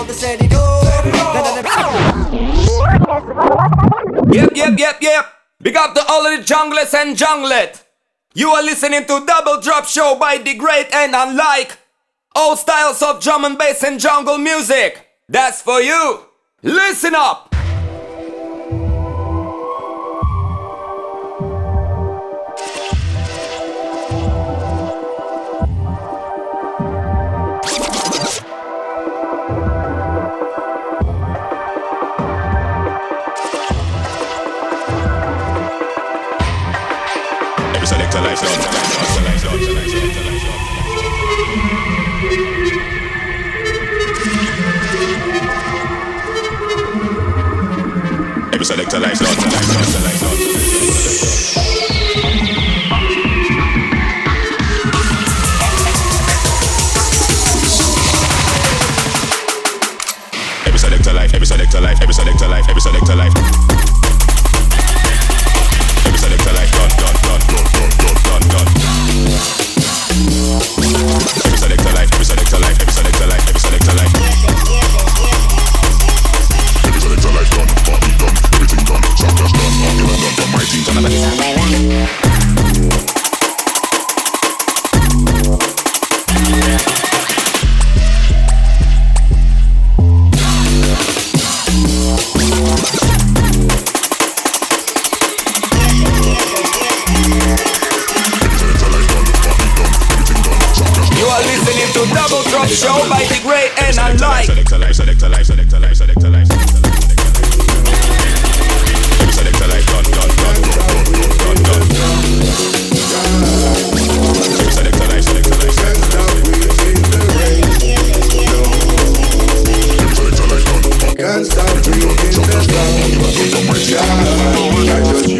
how to set it. Yep, yep, yep, yep. Big up to all of the junglers and junglet. You are listening to Double Drop Show by the Great and Unlike. All styles of drum and bass and jungle music. That's for you. Listen up. Select a life, not a life, not a life, not Every Can't stop breathing the ground. I just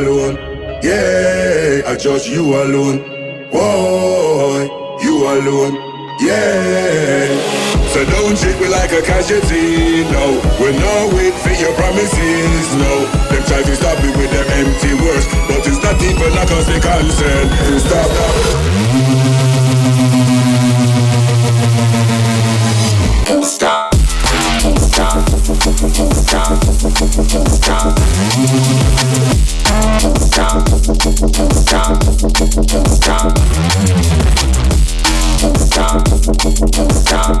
alone. Yeah, I just you alone. Whoa, you alone. Yeah. So don't treat me like a casualty, no. We're not wait for your promises, no. Them try to stop me with their empty words, but it's not even a cause they concern. To stop. Stop, stop, can't stop, can't stop. Can't stop, can't stop, can't stop. Can't stop, can't stop,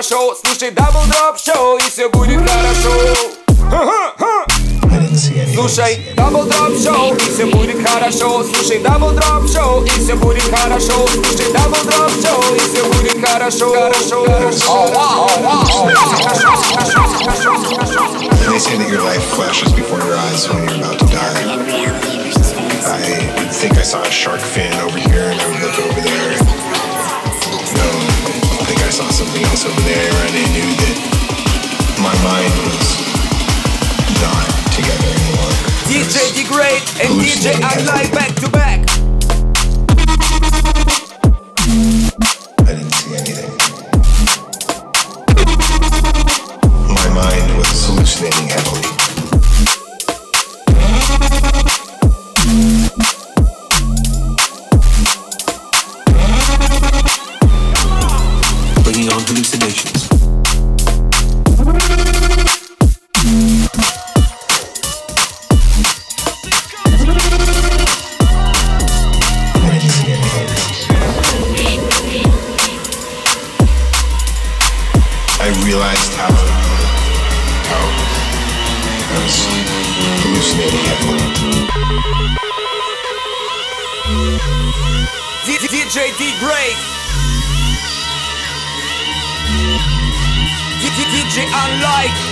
stop. хорошо Слушай, дабл дроп шоу И все будет хорошо Слушай, дабл дроп шоу И все будет хорошо Слушай, дабл дроп шоу И все будет хорошо Слушай, дабл дроп шоу И все будет хорошо Хорошо, хорошо They say that your life flashes before your eyes when you're about to die. I think I saw a shark fin over here and I would look over there. I saw something else over there and I knew that my mind was not together anymore. DJ Degrade and DJ Unlike back to back. realized how, how I was hallucinating heavily. DJ D Break. DJ Unlike.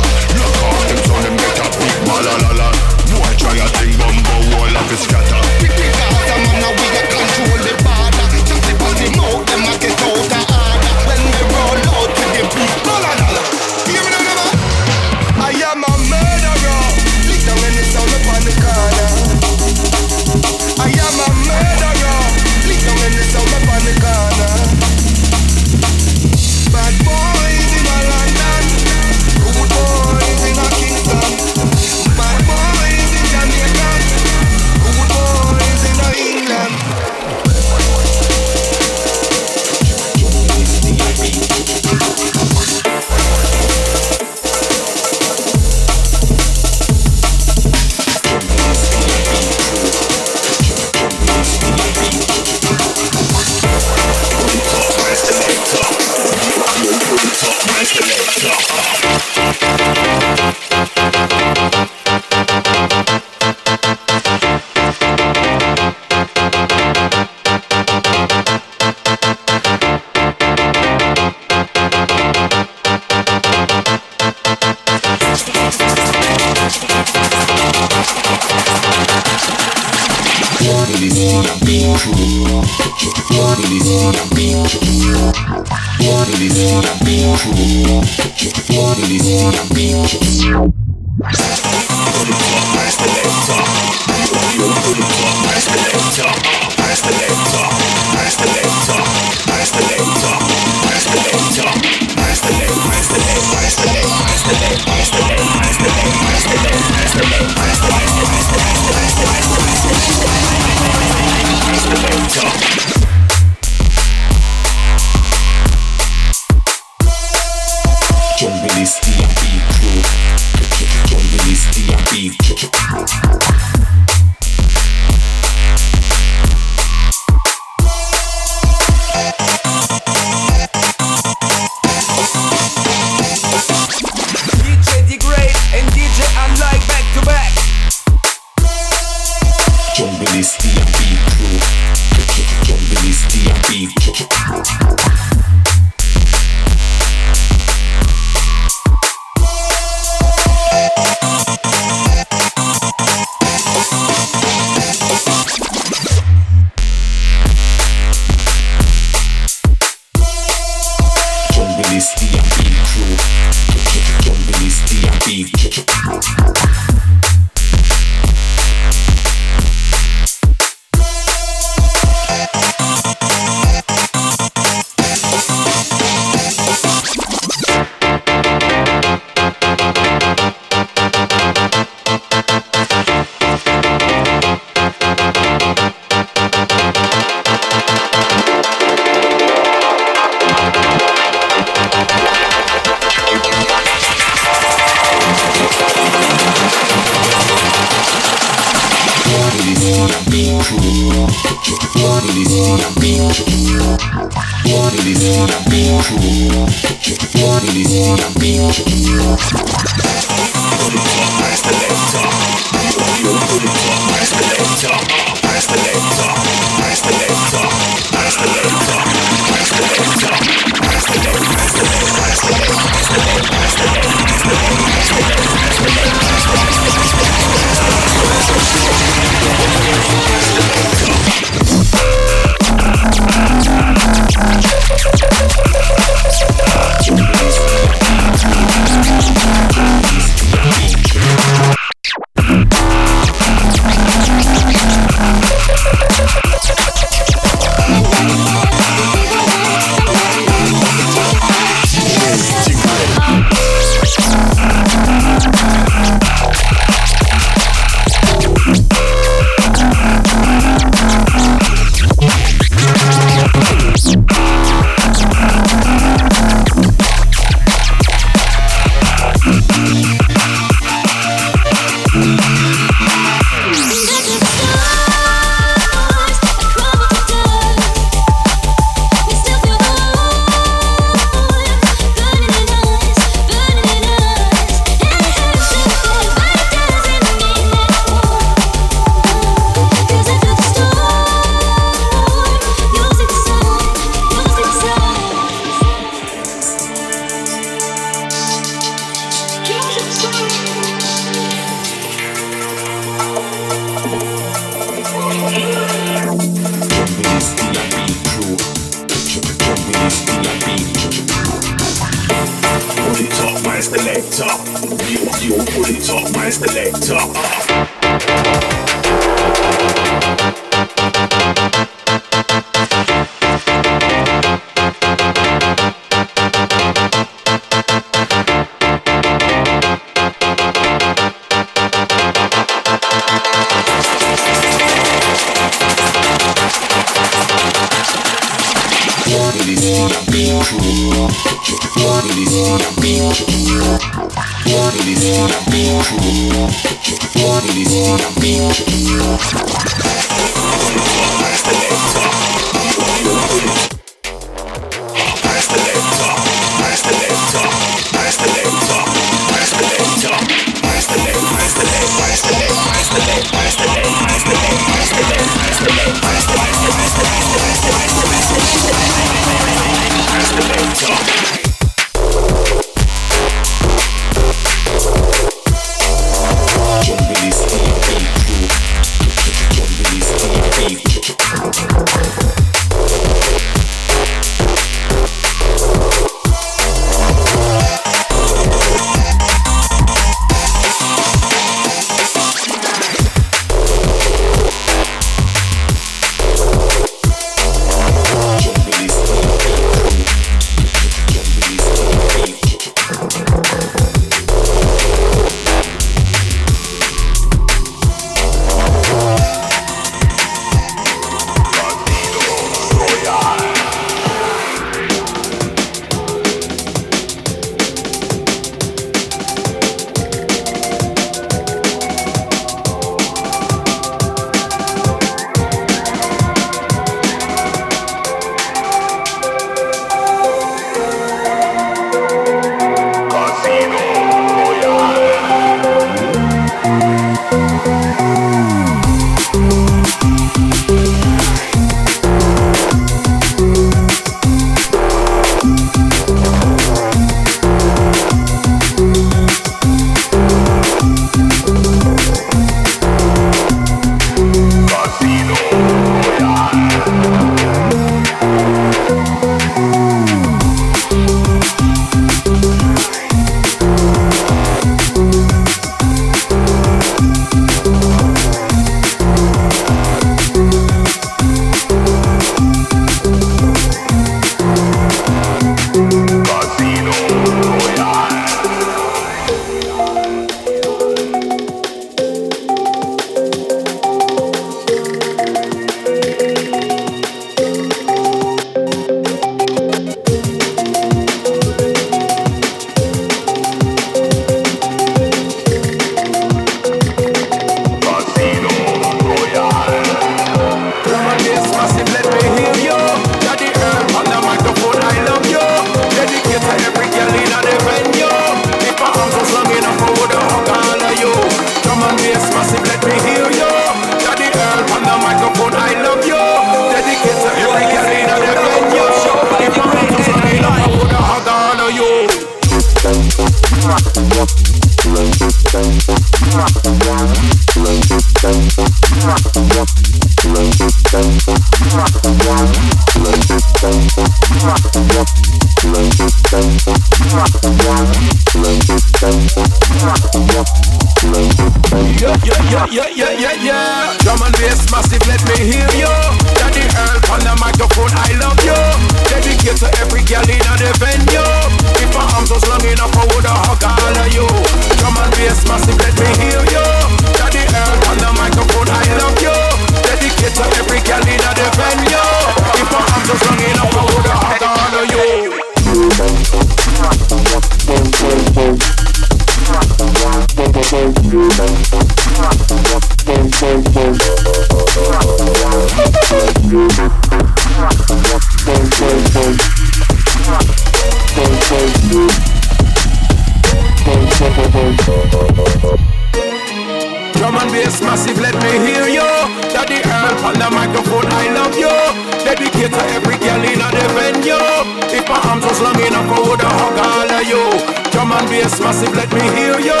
massive, let me hear you.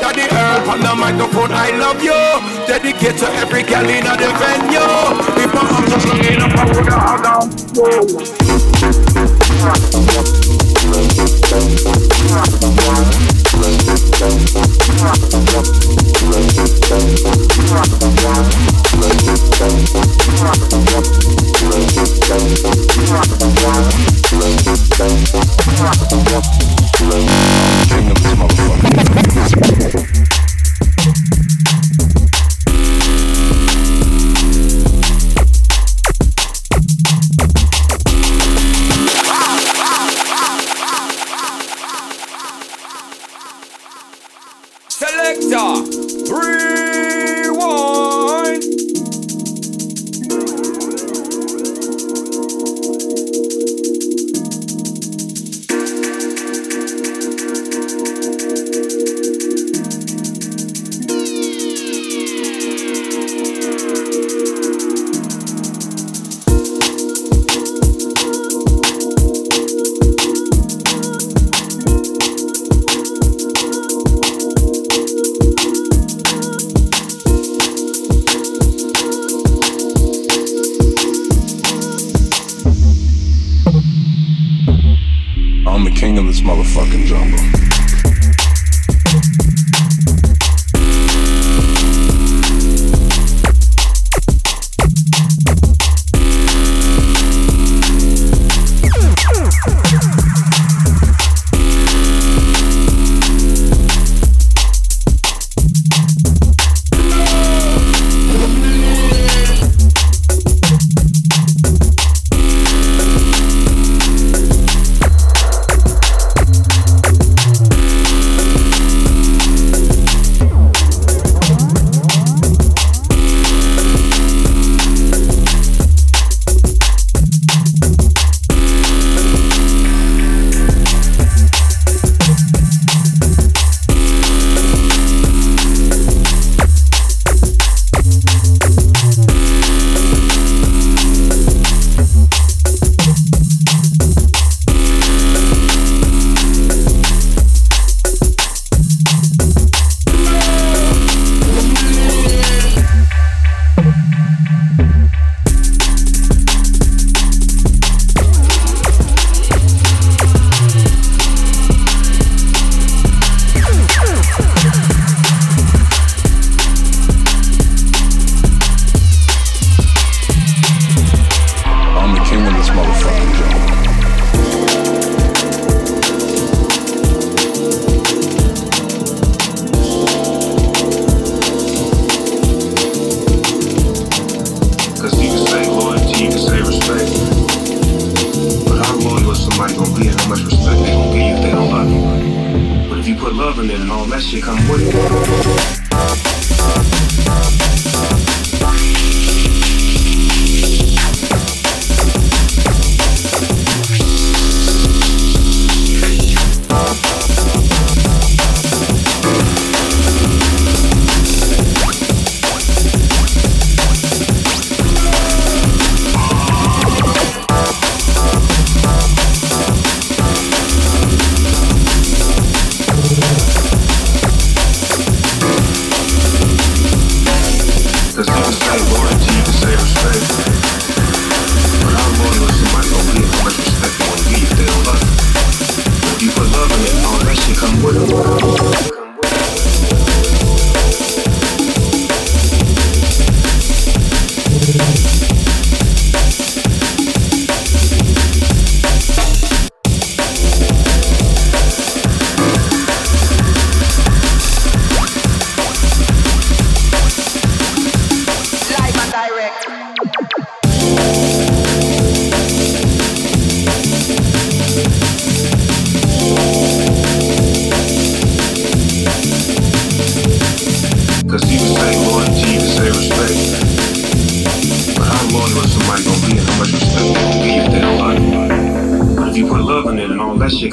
Daddy Earl on the microphone, I love you. Dedicate to every girl in the venue. If my arms are looking up, I woulda hug on you.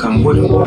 And all that shit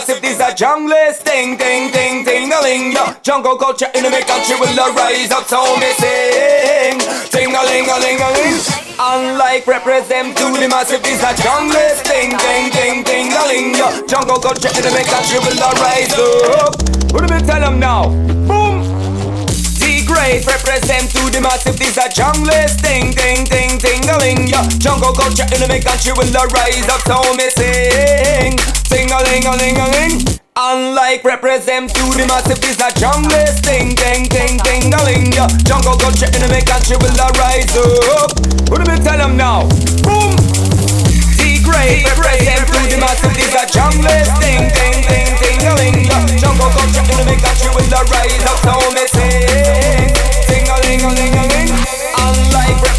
massive, these are junglist. Ding, ding, ding, ding, a ling. Yo, jungle culture in the country will rise up, so me sing. Ding, a ling, a ling, a ling. Unlike represent to the massive, these are junglist. Ding, ding, ding, ding, a ling. Yo, jungle culture in the country will rise up. What do we tell them now? Boom. The represent to the massive, these are junglist. Ding, ding, ding, ding, a ling. Yo, jungle culture in the country will rise up, so me sing. Sing a ling, a ling, a. Unlike represent to the massive, these are junglist. Ding, ding, ding, ding, a. Yo, jungle culture in the country will rise up. What do we tell them now? Boom. Great represent to the massive, these are junglist. Ding, ding, ding, ding, a ling. Yo, jungle culture in the country will rise up, so me. Sing a ling, a ling, a ling. Unlike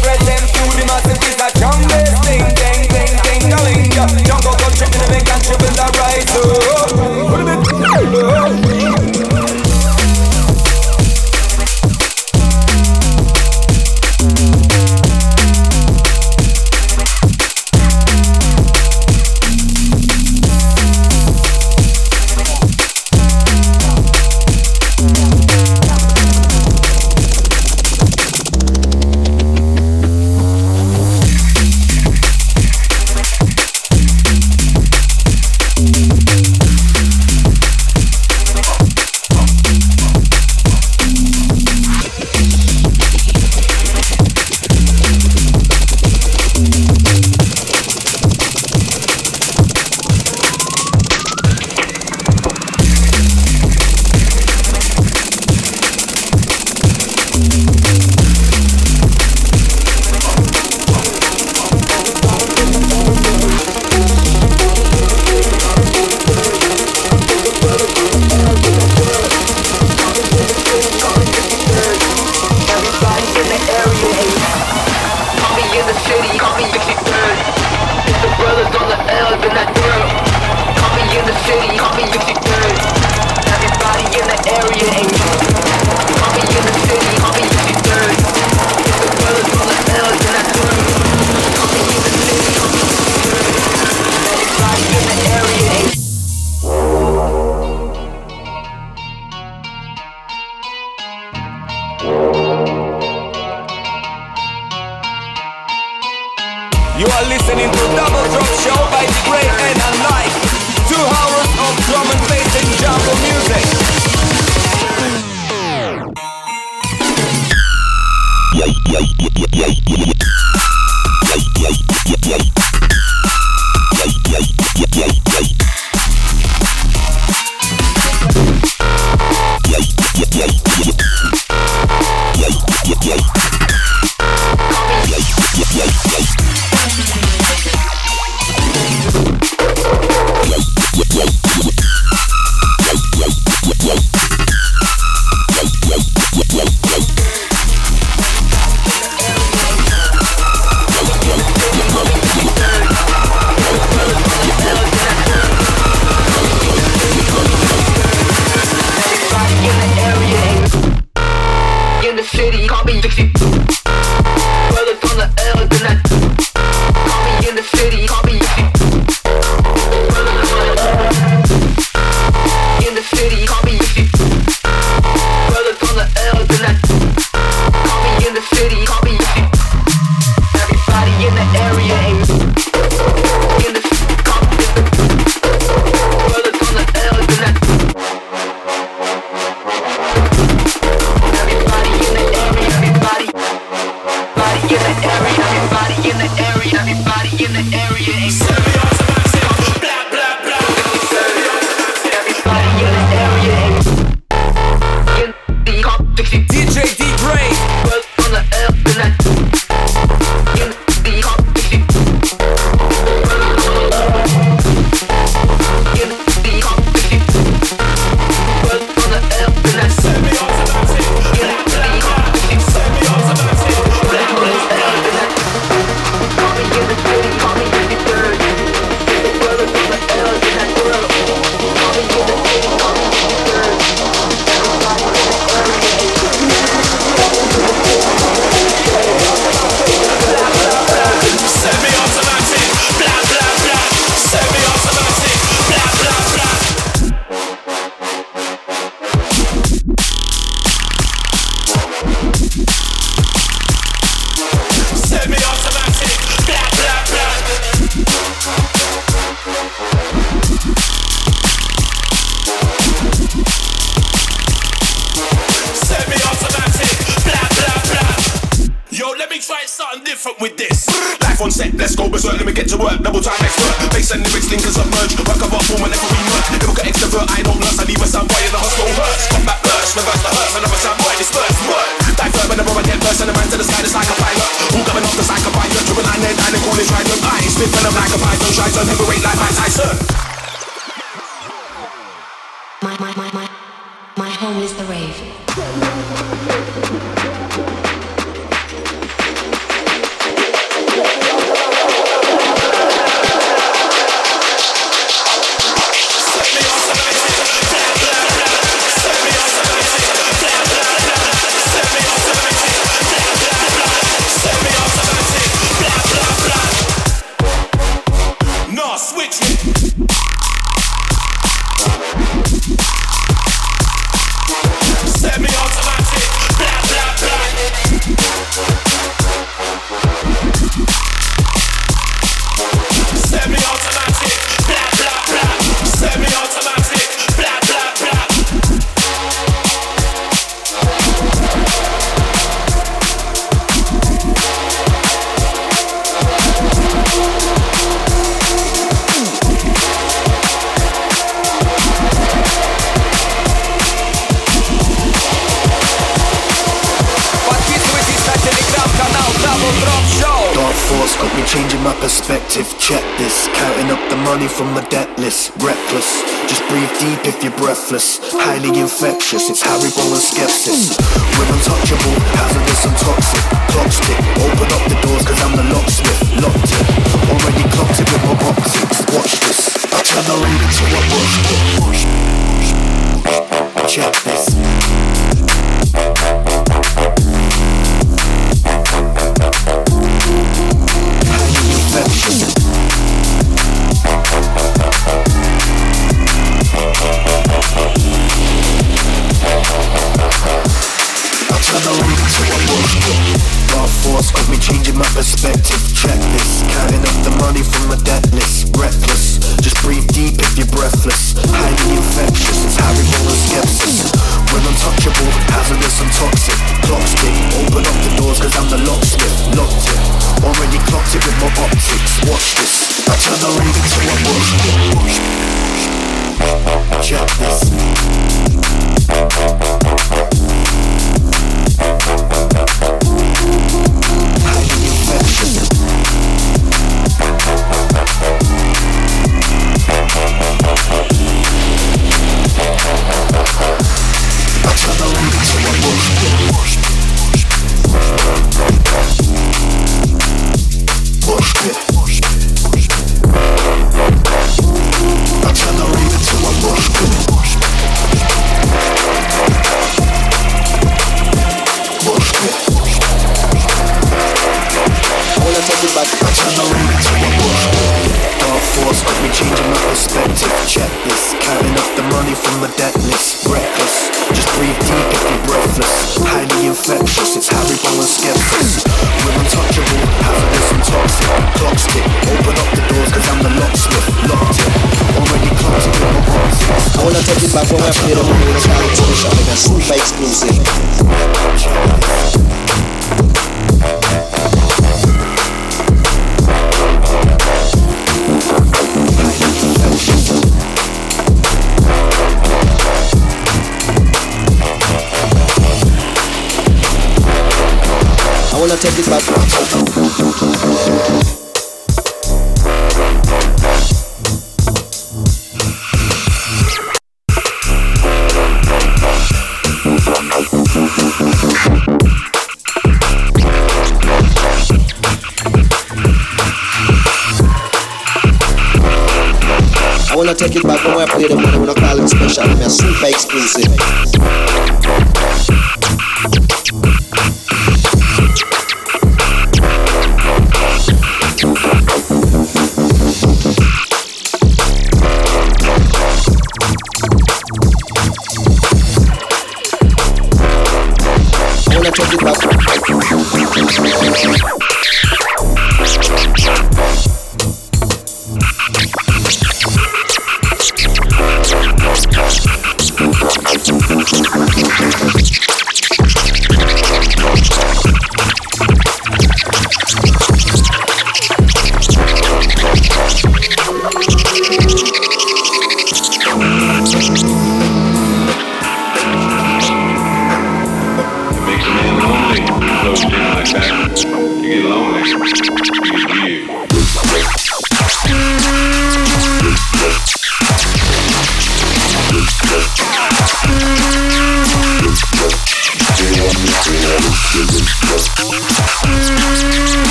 touch the top.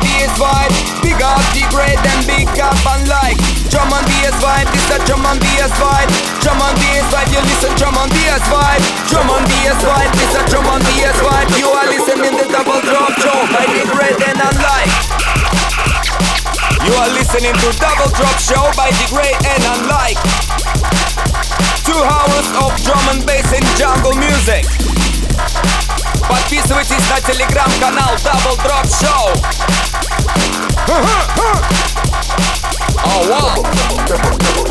bass vibe. Big up the great and big up and like Drum and bass vibe, this a drum and bass vibe Drum and bass vibe, you listen drum and bass vibe Drum and bass vibe, this a drum and bass vibe You are listening the double drop show by the great and unlike You are listening to double drop show by the great and unlike Two hours of drum and bass and jungle music Подписывайтесь на телеграм-канал Double Drop Show. Oh wow.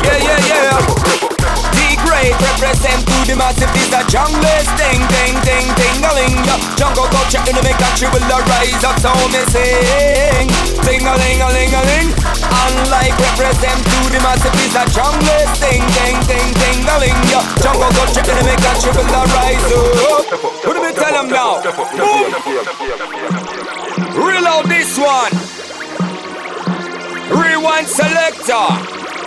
Yeah, yeah, yeah. The great represent to the massive. This a jungle ding, ding, ding, ding, a ling. Jungle culture in the country will rise up. So me sing, ding a ling, a ling, a ling. Unlike represent to the massive. This a jungle ding, ding, ding, ding, a ling. Jungle culture in the country will rise up. What do we tell them now? Boom. Reload this one. Rewind selector.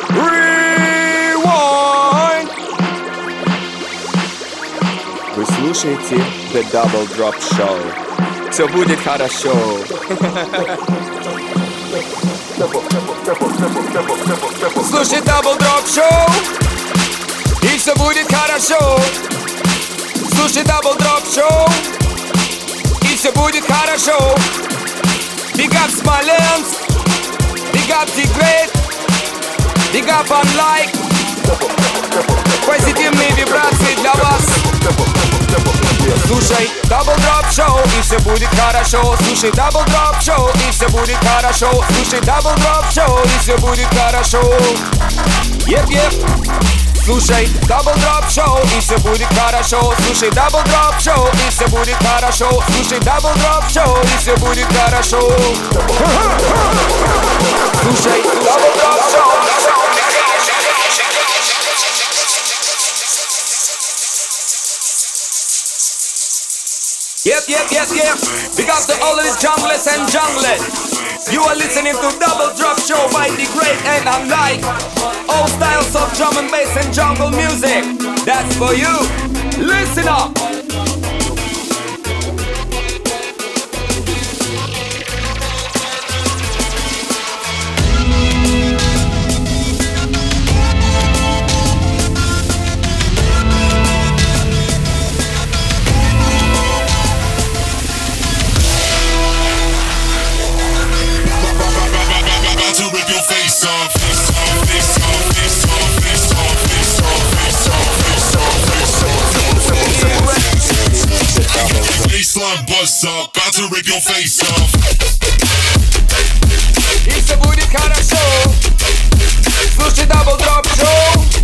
Rewind. Вы слушаете The Double Drop Show. Все будет хорошо. Слушай Double Drop Show. И все будет хорошо. Слушай Double Drop Show. И все будет хорошо. Big up Smolensk. Up the great. Big up on like. Позитивные вибрации для вас. Слушай Double Drop Show и все будет хорошо. Слушай Double Drop Show и все будет хорошо. Слушай Double Drop Show и все будет хорошо. Еп, еп. Слушай, дабл дроп шоу, и все будет хорошо. Слушай, дабл дроп шоу, и все будет хорошо. Слушай, дабл дроп шоу, и все будет хорошо. Слушай, дабл дроп шоу Yep, yep, yep, yep. Because to all the junglers and junglet. You are listening to Double Drop Show by the great and unlike all styles of drum and bass and jungle music. That's for you. Listen up. Baseline buzz up, about to rip your face off. И все будет хорошо. Слушай Double Drop Show.